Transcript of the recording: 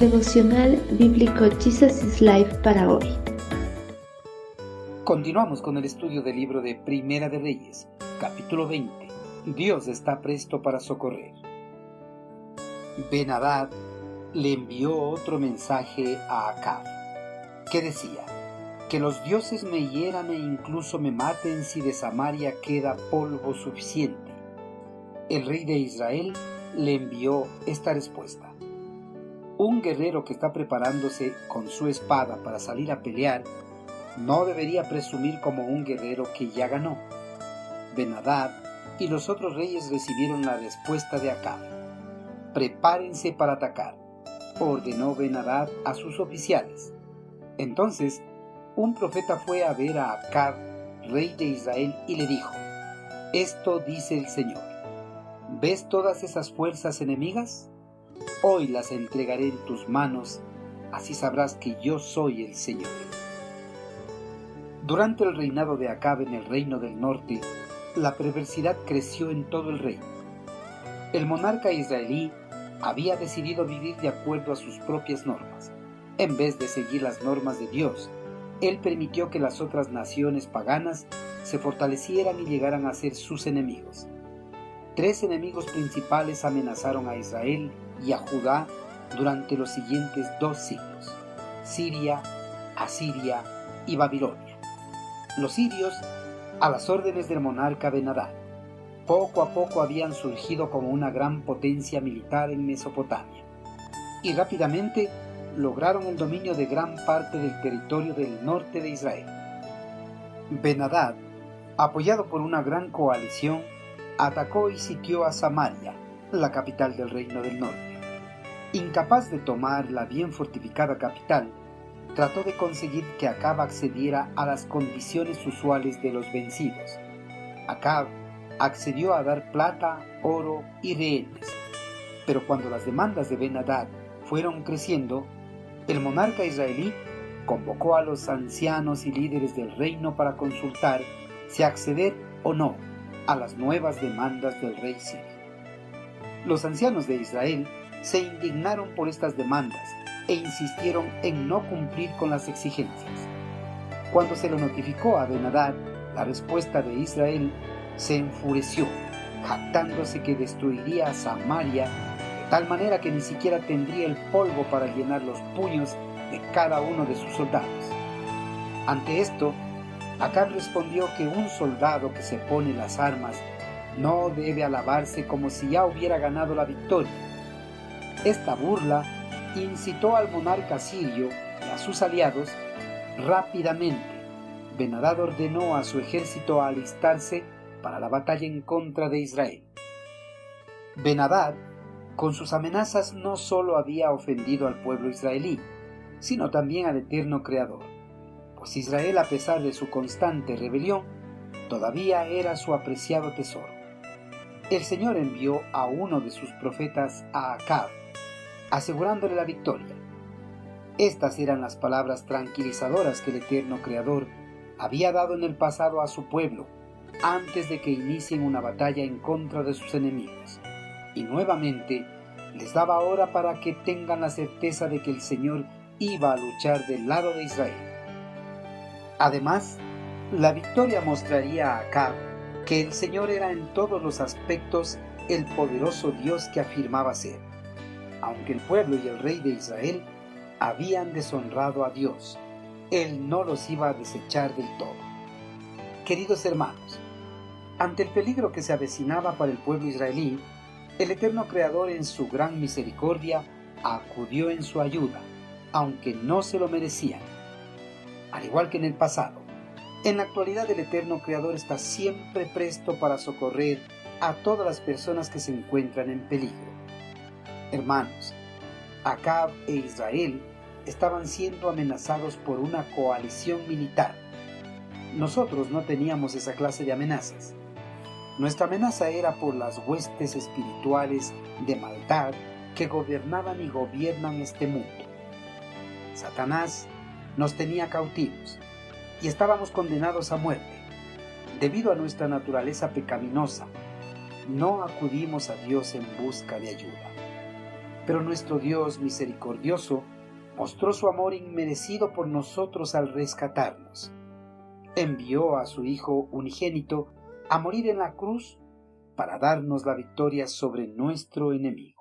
Devocional Bíblico Jesus is Life para hoy. Continuamos con el estudio del libro de Primera de Reyes, capítulo 20. Dios está presto para socorrer. Benadad le envió otro mensaje a Acab, que decía, que los dioses me hieran e incluso me maten si de Samaria queda polvo suficiente. El rey de Israel le envió esta respuesta. Un guerrero que está preparándose con su espada para salir a pelear no debería presumir como un guerrero que ya ganó. Benadad y los otros reyes recibieron la respuesta de Acab. Prepárense para atacar, ordenó Benadad a sus oficiales. Entonces, un profeta fue a ver a Acab, rey de Israel, y le dijo, Esto dice el Señor, ¿ves todas esas fuerzas enemigas? Hoy las entregaré en tus manos, así sabrás que yo soy el Señor. Durante el reinado de Acab en el reino del norte, la perversidad creció en todo el reino. El monarca israelí había decidido vivir de acuerdo a sus propias normas, en vez de seguir las normas de Dios. Él permitió que las otras naciones paganas se fortalecieran y llegaran a ser sus enemigos. Tres enemigos principales amenazaron a Israel y a Judá durante los siguientes dos siglos, Siria, Asiria y Babilonia. Los sirios, a las órdenes del monarca Benadad, poco a poco habían surgido como una gran potencia militar en Mesopotamia y rápidamente lograron el dominio de gran parte del territorio del norte de Israel. Benadad, apoyado por una gran coalición, atacó y sitió a Samaria, la capital del reino del norte. Incapaz de tomar la bien fortificada capital, trató de conseguir que Acab accediera a las condiciones usuales de los vencidos. Acab accedió a dar plata, oro y rehenes. Pero cuando las demandas de Ben Hadad fueron creciendo, el monarca israelí convocó a los ancianos y líderes del reino para consultar si acceder o no a las nuevas demandas del rey sirio. Los ancianos de Israel se indignaron por estas demandas e insistieron en no cumplir con las exigencias. Cuando se lo notificó a Benadad, la respuesta de Israel se enfureció, jactándose que destruiría a Samaria de tal manera que ni siquiera tendría el polvo para llenar los puños de cada uno de sus soldados. Ante esto, Acab respondió que un soldado que se pone las armas no debe alabarse como si ya hubiera ganado la victoria. Esta burla incitó al monarca sirio y a sus aliados rápidamente. Benadad ordenó a su ejército a alistarse para la batalla en contra de Israel. Benadad, con sus amenazas, no solo había ofendido al pueblo israelí, sino también al eterno Creador, pues Israel, a pesar de su constante rebelión, todavía era su apreciado tesoro. El Señor envió a uno de sus profetas a Acab, asegurándole la victoria. Estas eran las palabras tranquilizadoras que el eterno Creador había dado en el pasado a su pueblo antes de que inicien una batalla en contra de sus enemigos. Y nuevamente les daba ahora para que tengan la certeza de que el Señor iba a luchar del lado de Israel. Además, la victoria mostraría a Acab que el Señor era en todos los aspectos el poderoso Dios que afirmaba ser aunque el pueblo y el rey de Israel habían deshonrado a Dios, Él no los iba a desechar del todo. Queridos hermanos, ante el peligro que se avecinaba para el pueblo israelí, el eterno Creador en su gran misericordia acudió en su ayuda, aunque no se lo merecían. Al igual que en el pasado, en la actualidad el eterno Creador está siempre presto para socorrer a todas las personas que se encuentran en peligro. Hermanos, Acab e Israel estaban siendo amenazados por una coalición militar. Nosotros no teníamos esa clase de amenazas. Nuestra amenaza era por las huestes espirituales de maldad que gobernaban y gobiernan este mundo. Satanás nos tenía cautivos y estábamos condenados a muerte. Debido a nuestra naturaleza pecaminosa, no acudimos a Dios en busca de ayuda. Pero nuestro Dios misericordioso mostró su amor inmerecido por nosotros al rescatarnos. Envió a su Hijo unigénito a morir en la cruz para darnos la victoria sobre nuestro enemigo.